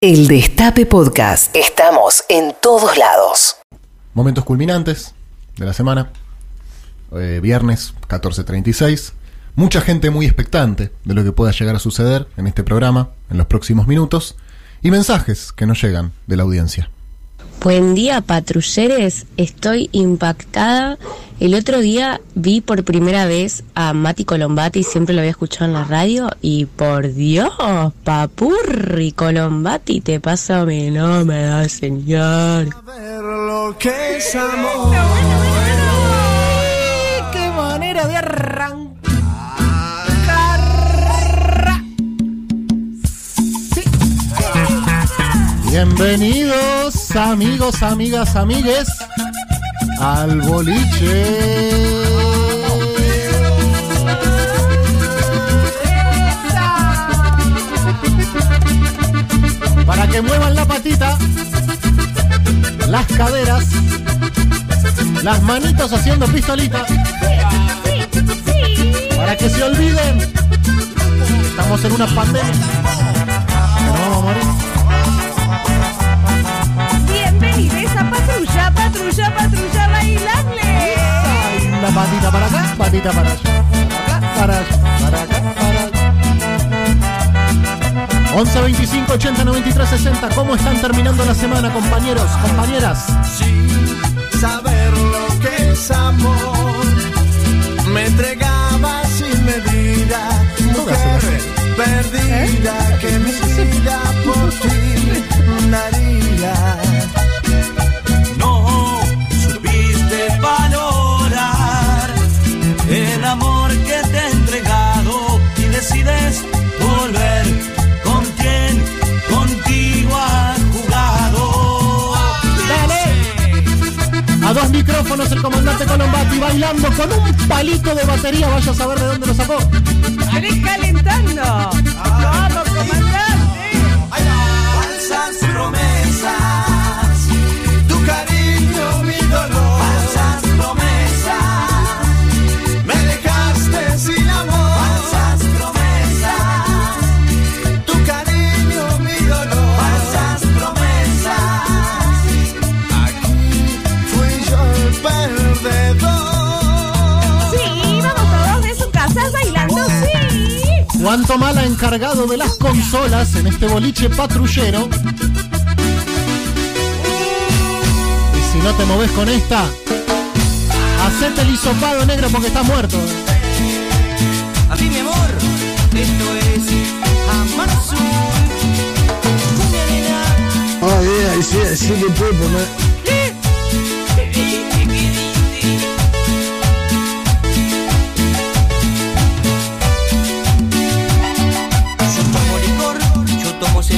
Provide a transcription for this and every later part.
El Destape Podcast. Estamos en todos lados. Momentos culminantes de la semana. Eh, viernes 14.36. Mucha gente muy expectante de lo que pueda llegar a suceder en este programa en los próximos minutos. Y mensajes que nos llegan de la audiencia. Buen día, patrulleres. Estoy impactada. El otro día vi por primera vez a Mati Colombati, siempre lo había escuchado en la radio, y por Dios, papurri Colombati, te pasa mi no me da señal. ¡Qué manera de arrancar! Bienvenidos, amigos, amigas, amigues, al boliche. Para que muevan la patita, las caderas, las manitos haciendo pistolita. Para que se olviden, estamos en una pandemia. Patita para acá, patita para allá. Acá, para allá, para acá, para allá. 11 25 80 93 60. ¿Cómo están terminando la semana, compañeros, compañeras? sin saber lo que es amor. Me entregaba sin medida, mujer perdida que mi vida por ti daría. Micrófonos el comandante Colombati bailando con un palito de batería. Vaya a saber de dónde lo sacó. Encargado de las consolas en este boliche patrullero. Y si no te moves con esta, hacete el hisopado negro porque estás muerto. A ti, mi amor, esto es Amar Azul. Nena. Ah, yeah, ahí sí, sí que puedo poner.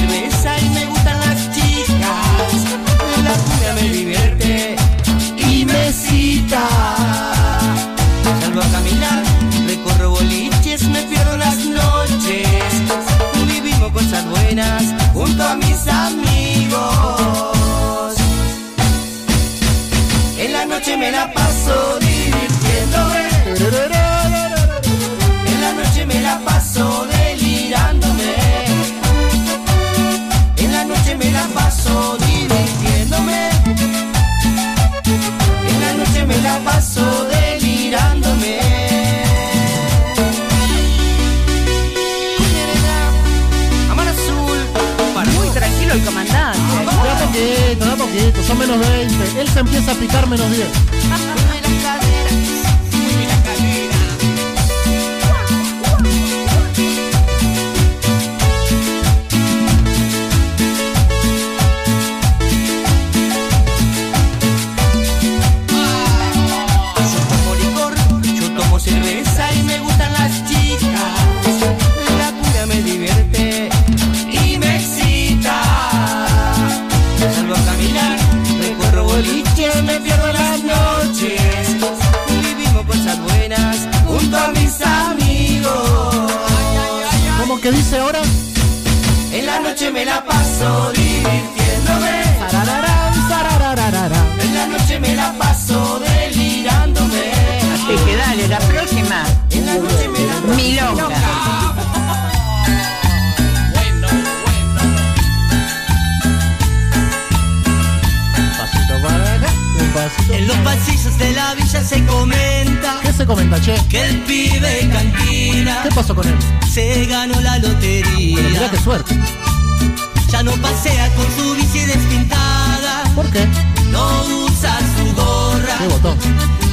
Cerveza y me gustan las chicas. La cumbia me divierte y me cita. Salgo a caminar, recorro boliches, me pierdo las noches. Vivimos cosas buenas junto a mis amigos. En la noche me la paso empieza a picar menos 10. noche me la paso divirtiéndome. En la noche me la paso delirándome. Así que dale, la próxima. En la noche me la paso. Milonga. En los pasillos de la villa se comenta. ¿Qué se comenta, che? Que el pibe cantina. ¿Qué pasó con él? Se ganó la lotería. Pero mirá qué suerte. Ya no pasea con su bici despintada, ¿Por qué? no usa su gorra, ¿Qué botón?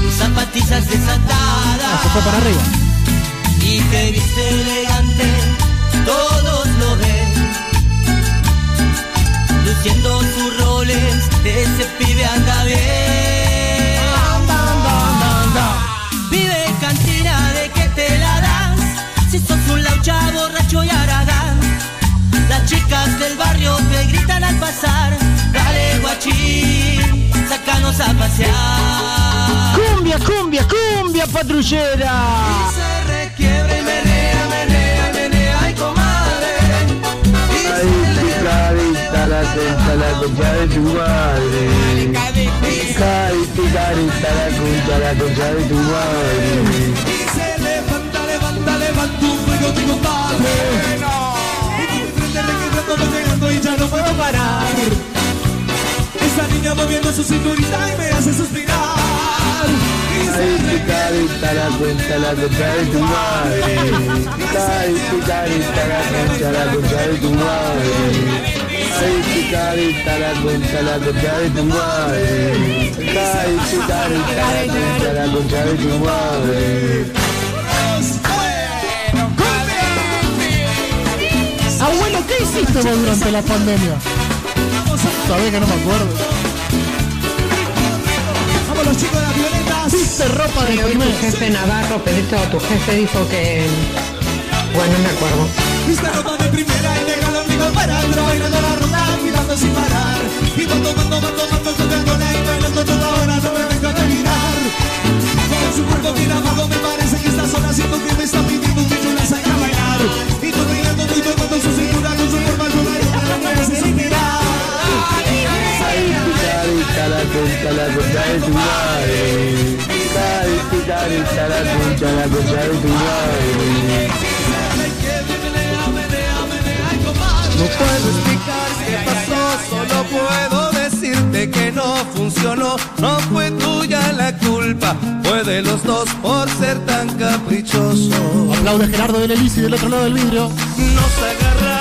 sus zapatillas Ah, se fue desatadas para arriba. y que viste elegante, barrio te gritan al pasar, dale guachín, sácanos a pasear. Cumbia, cumbia, cumbia patrullera. Y se requiebra y menea, menea, menea, ay comadre. Y se Ay, le- picadita la concha, la concha de tu madre. Picadita, carita la concha, la concha de tu madre. y se levanta, levanta, levanta un fuego mi compadre. Y y ya no puedo parar. Esa niña moviendo su cinturita y me hace suspirar. Ay, picadita la concha, la concha de tu madre. Picadita, carita la concha, la concha de tu madre. Ay, picadita la concha, la concha de tu madre. Carita la concha, la concha de tu madre. Abuelo, ¿qué hiciste vos durante la pandemia? Sabés que no me acuerdo. Vamos los chicos de las violetas. ¿Viste ropa de Hoy tu jefe Navarro, Pedrito, tu jefe dijo que... Bueno, no me acuerdo. Viste ropa de primera y negra lo único para bailando la ronda, mirando sin parar. Y y bailando toda hora, no me venga a terminar. Con su cuerpo bien abajo me parece que está sola, siento que me está pidiendo que yo la saque a bailar. Y cintura con de tu madre. Ay, picadita la concha, la concha de tu madre. No puedo explicar qué pasó, solo puedo decirte que no funcionó. No fue tuya la culpa, fue de los dos por ser tan caprichoso. Aplaude Gerardo del Elisi del otro lado del vidrio. Nos agarramos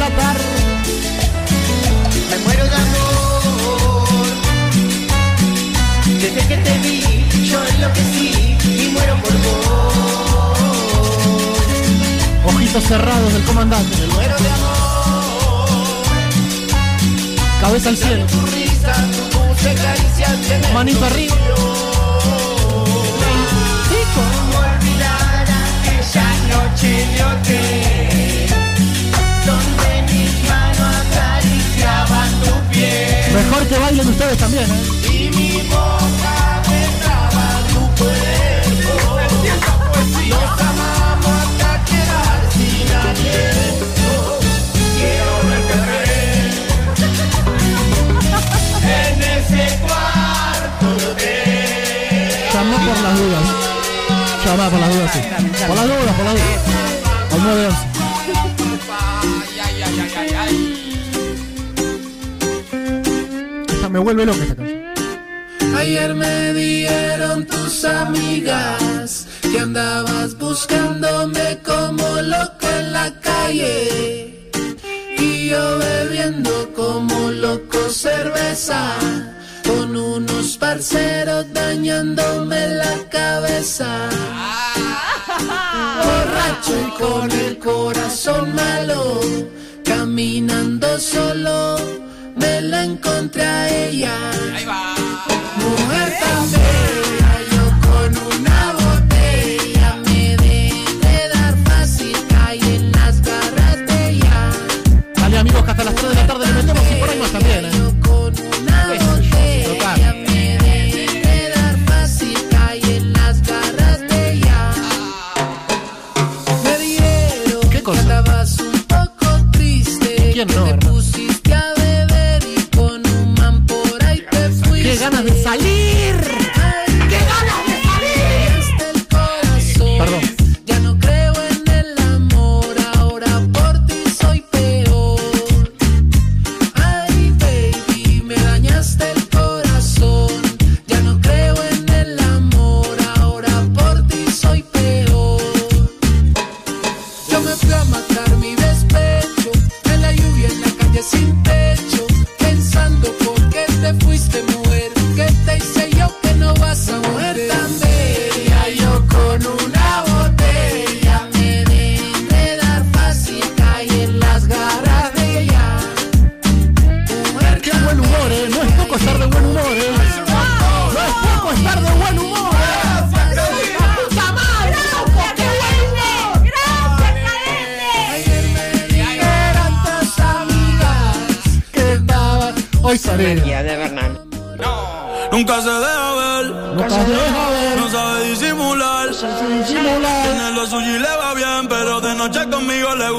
la tarde. Me muero de amor. Desde que te vi, yo enloquecí y muero por vos. Ojitos cerrados del comandante. Muero de amor. Cabeza al cielo. Tu risa, tu el Manito arriba. ¿Cómo olvidar aquella noche de hotel Mejor que bailen ustedes también, ¿eh? Y mi boca besaba tu cuerpo Nos amamos hasta quedar sin aliento Quiero verte En ese cuarto de Llamá por las dudas. Llamá por las dudas, sí. Por las dudas, por las dudas. Al 911. Esta me vuelve loca esta canción. Ayer me dieron tus amigas que andabas buscándome como loco en la calle y yo bebiendo como loco cerveza con unos parceros dañándome la cabeza. Borracho y con el corazón malo, caminando solo, me la encontré a ella. Mujer tan bella, yo con una botella me dejé dar fácil, caí en las garras de ella. Dale amigos que hasta las 3 de la tarde le metemos y por ahí más también, ¿eh?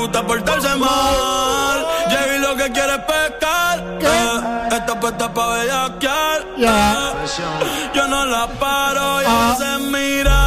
Gusta portarse mal. Llega y lo que quiere es pescar. Eh, esta puesta pa' bellaquear. Ya. Eh, yo no la paro y Ah. se mira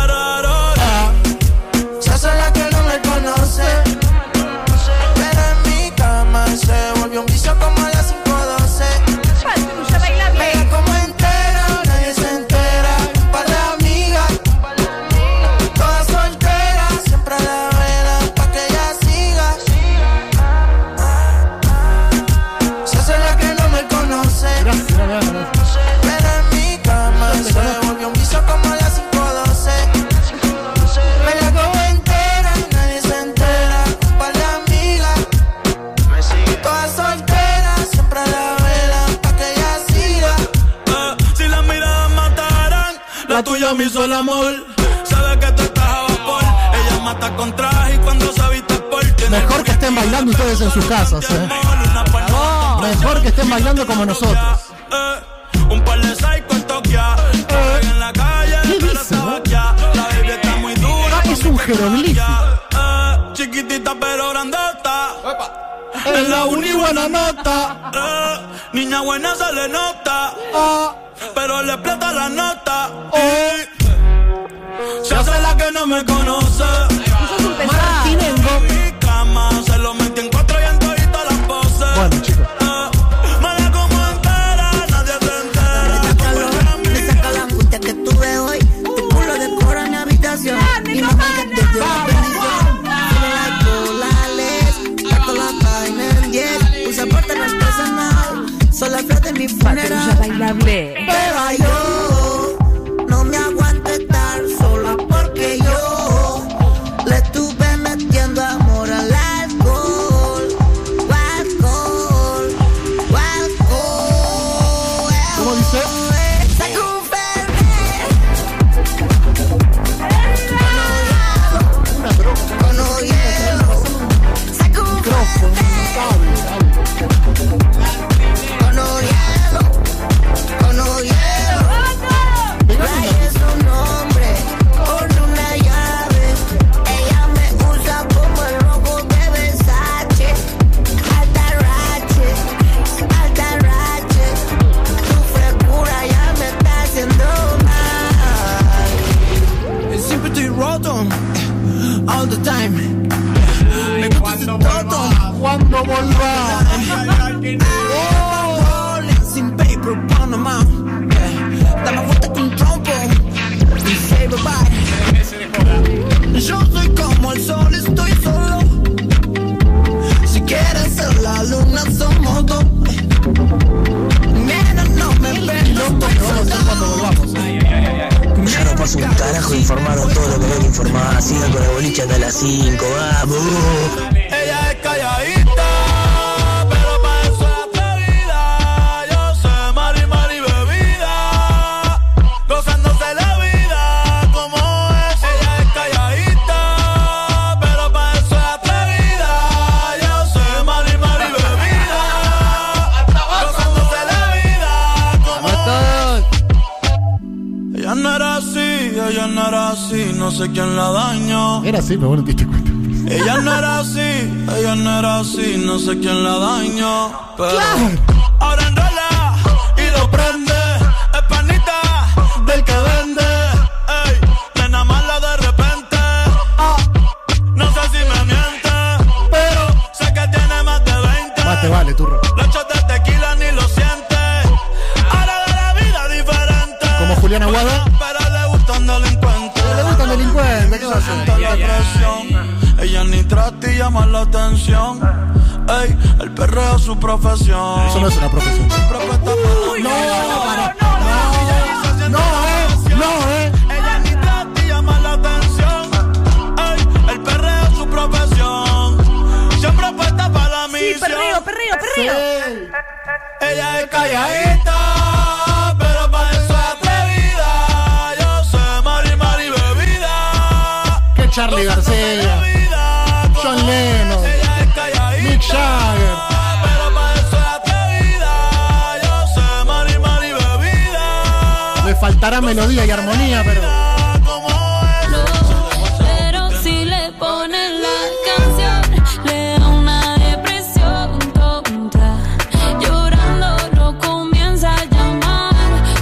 En la uni buena nota. Eh, niña buena se le nota. Ah, Pero le explota la nota. Eh, se hace la que no me conoce. Cama se lo Patrulla bailable. Hasta las 5, vamos. Era así, pero bueno, te diste cuenta. Ella no era así, ella no era así, no sé quién la dañó. Pero su profesión. Eso no es una profesión. No, No, eh. No, eh. Ella ni trata y llama la atención. Ey, el perreo es su profesión. Siempre puesta para la Sí, misión. perreo, perreo, perreo. Ella es calladita, pero para faltará melodía y armonía, pero. Pero si le ponen la canción, le da una depresión tonta. Llorando no comienza a llamar,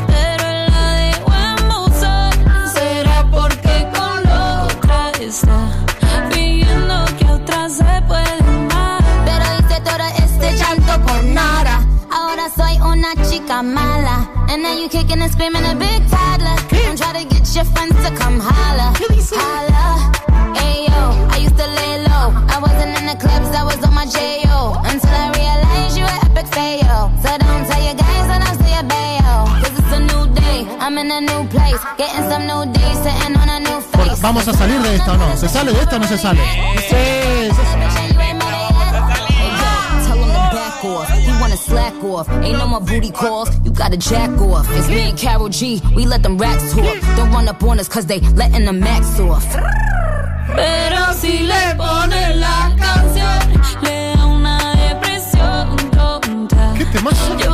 pero él la dejó en buzón. Será porque con otra está fingiendo que otra se puede amar. Pero hice todo este llanto por nada. Ahora soy una chica mala. And now you kicking and screaming a big toddler. Don't try to get your friends to come holla. Holla. Ayo, I used to lay low. I wasn't in the clubs, I was on my J.O. Until I realized you were epic fail. So don't tell your guys that I'm still bail. Cause it's a new day, I'm in a new place. Getting some new days, sitting on a new face. ¿Vamos a salir de esta o no? ¿Se sale de esta o no se sale? Sí, se Tell slack off. Ain't no more booty calls. You gotta jack off. It's me and Carol G. We let them racks talk. Don't run up on us cause they letting the max off. Pero si le ponen la canción, le da una depresión tonta. ¿Qué temazo?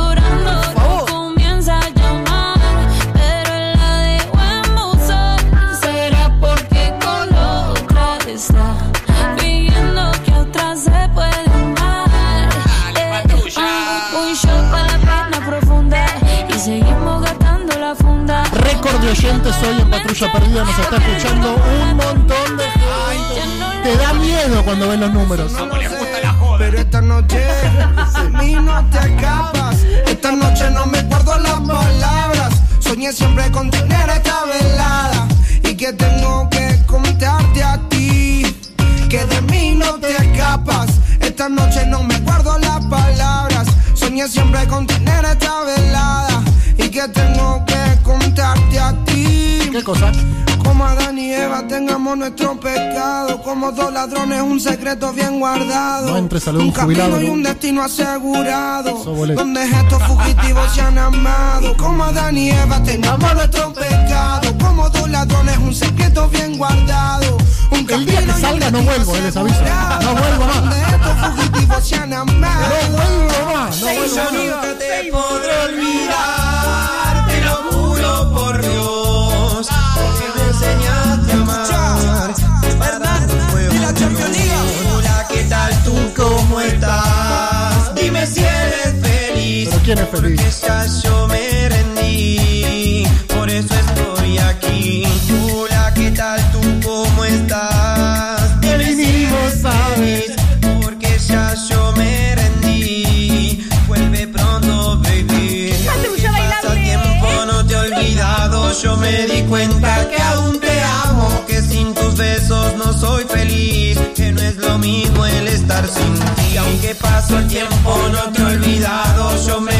Oyentes hoy en Patrulla Perdida. Nos está escuchando un montón de gente. Te da miedo cuando ven los números. Pero esta noche a mí no te escapas. Esta noche no me guardo las palabras. Soñé siempre con tener esta velada. Y que tengo que contarte a ti. Que de mí no te escapas. Esta noche no me guardo las palabras. Soñé soñé siempre con tener esta velada y que tengo que contarte a ti. ¿Qué cosa? Como Adán y Eva tengamos nuestro pecado, como dos ladrones un secreto bien guardado. No lo de un jubilado, camino y ¿no? un destino asegurado, donde estos fugitivos se han amado. Como Adán y Eva tengamos nuestro pecado, como dos ladrones un secreto bien guardado. Un El día que salga no vuelvo, eh, les aviso. No vuelvo más. Donde estos fugitivos se han amado. No vuelvo más, no vuelvo más. te podré olvidar, feliz. ¿Pero quién es feliz? Porque ya yo me rendí, por eso estoy aquí. Hola, ¿qué tal tú? ¿Cómo estás? Dime si eres feliz, porque ya yo me rendí. Vuelve pronto, baby. Pasa tiempo, no te he olvidado. Yo me di cuenta que aún te amo. Que sin tus besos no soy feliz. Que no es lo mismo el estar sin ti. Aunque pasó el tiempo, no te he olvidado. Yo me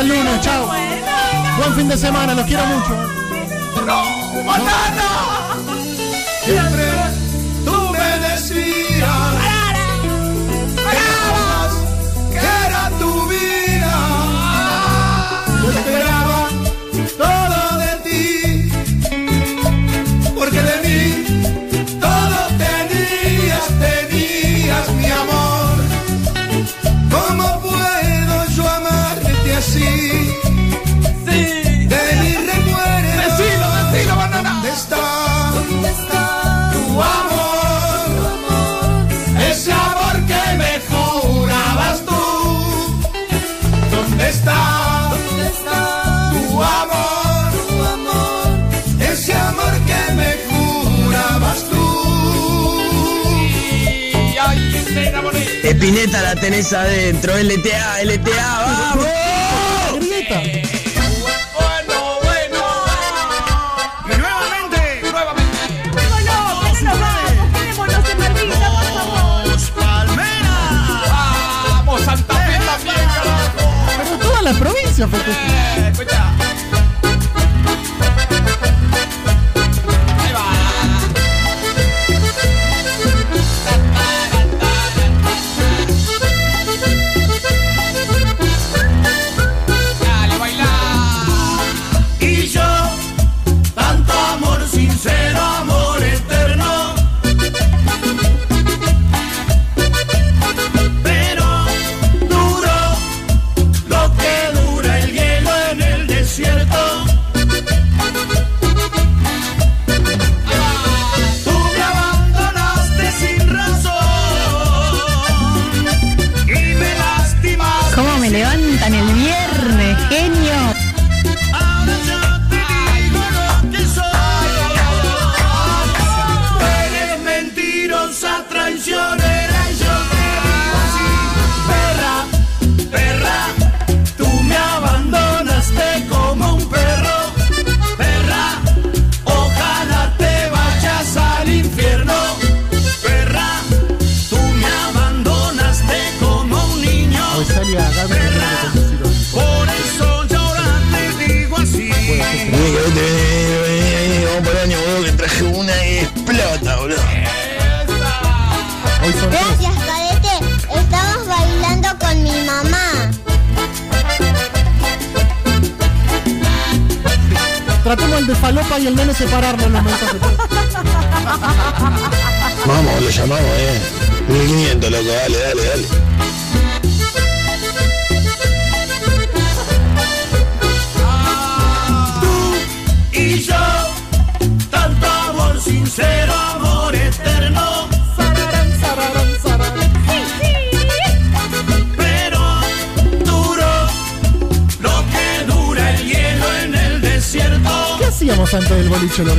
Hasta el lunes, chau. Buen fin de semana, los quiero mucho. Espineta la tenés adentro, LTA, LTA, vamos. Grieta. Bueno, bueno. Y nuevamente, nuevamente. Vámonos, que no nos vamos. Quedémonos en Malvita, por favor. Palmera. Vamos, Santa Fe también, carajo. Pero toda la provincia festeja. Falopa y el nene separarlo en los mensajes. Vamos, lo llamamos, eh. 1500, loco, dale, dale, dale. y yo, tanto amor sincero, amor eterno. Pero hacíamos antes del boliche los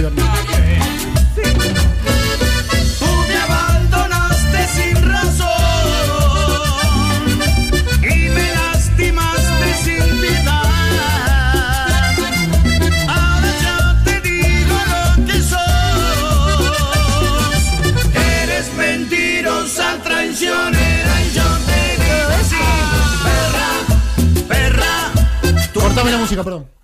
y me lastimaste sin. Ahora te digo lo que. Eres mentirosa y yo te. Perra, perra. Cortame la música, perdón.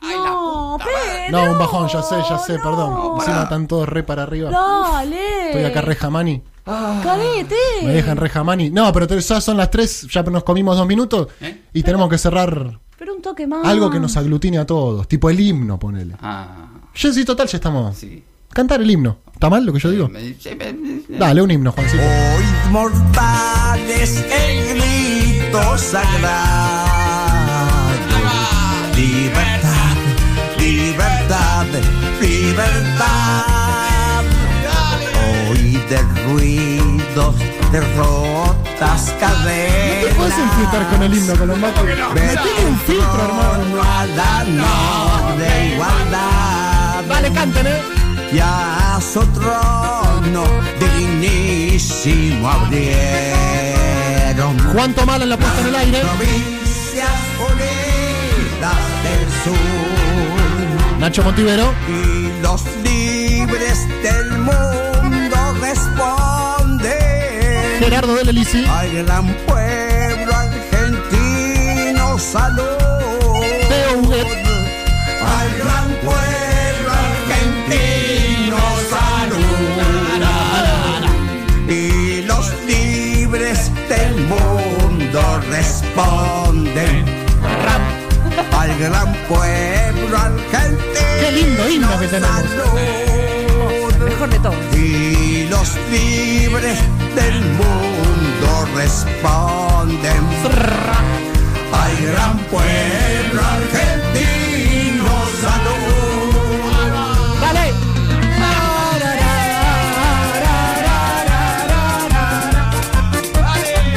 No, pero. No, un bajón, ya sé, ya sé, perdón. Encima están todos re para arriba. Dale. Estoy acá re jamani. Cadete. Me dejan re jamani. No, pero ya son las 3, ya nos comimos dos minutos y tenemos que cerrar Pero un toque más. algo que nos aglutine a todos, tipo el himno, ponele. Ah. Ya sí, total, ya estamos. Cantar el himno. ¿Está mal lo que yo digo? Dale, un himno, Juancito. Oíd mortales el grito sagrado. Libertad, libertad, libertad. Oíd el ruido de rotas cadenas. No te puedes enfrentar con el himno, Colombato. Me tiene un filtro, hermano. no de igualdad. Dale, canten, eh. Y a su trono dignísimo abrieron. Juan Tomala en la puesta en el aire. Provincias unidas del sur. Nacho Montivero. Y los libres del mundo responden. Gerardo del Elisi. Al gran pueblo argentino salud. Teo Huguet. Al gran pueblo argentino salud. Y los libres del mundo responden. Al gran pueblo lindo himno que tenemos. Mejor de todos. Y los libres del mundo responden al gran pueblo argentino salud. Dale.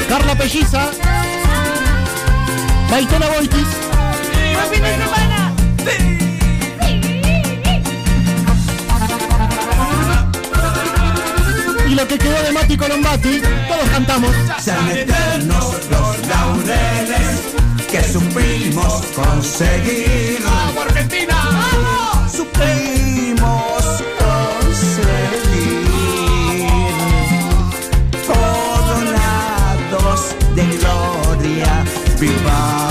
Carla Pelliza. Maitena Boitis. Lo que quedó de Mati Colombati, todos cantamos. Sean eternos los laureles que supimos conseguir. ¡Vamos, Argentina! ¡Vamos! Supimos conseguir. Coronados de gloria, vivamos.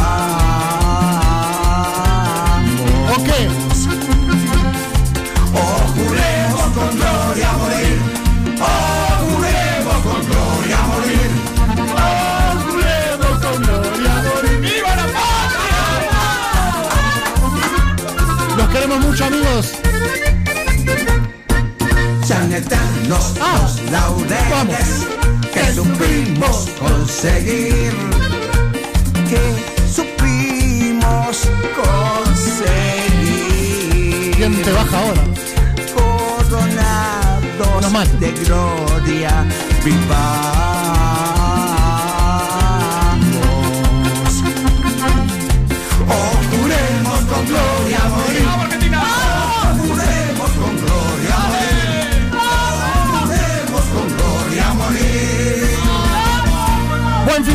Mucho, amigos. Sean eternos los laureles que supimos conseguir. Que supimos conseguir. ¿Quién te baja ahora? Coronados de gloria, vivamos.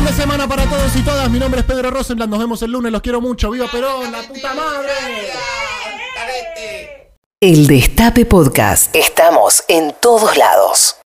Fin de semana para todos y todas. Mi nombre es Pedro Rosenblatt. Nos vemos el lunes. Los quiero mucho. ¡Viva Perón! ¡La puta madre! El Destape Podcast. Estamos en todos lados.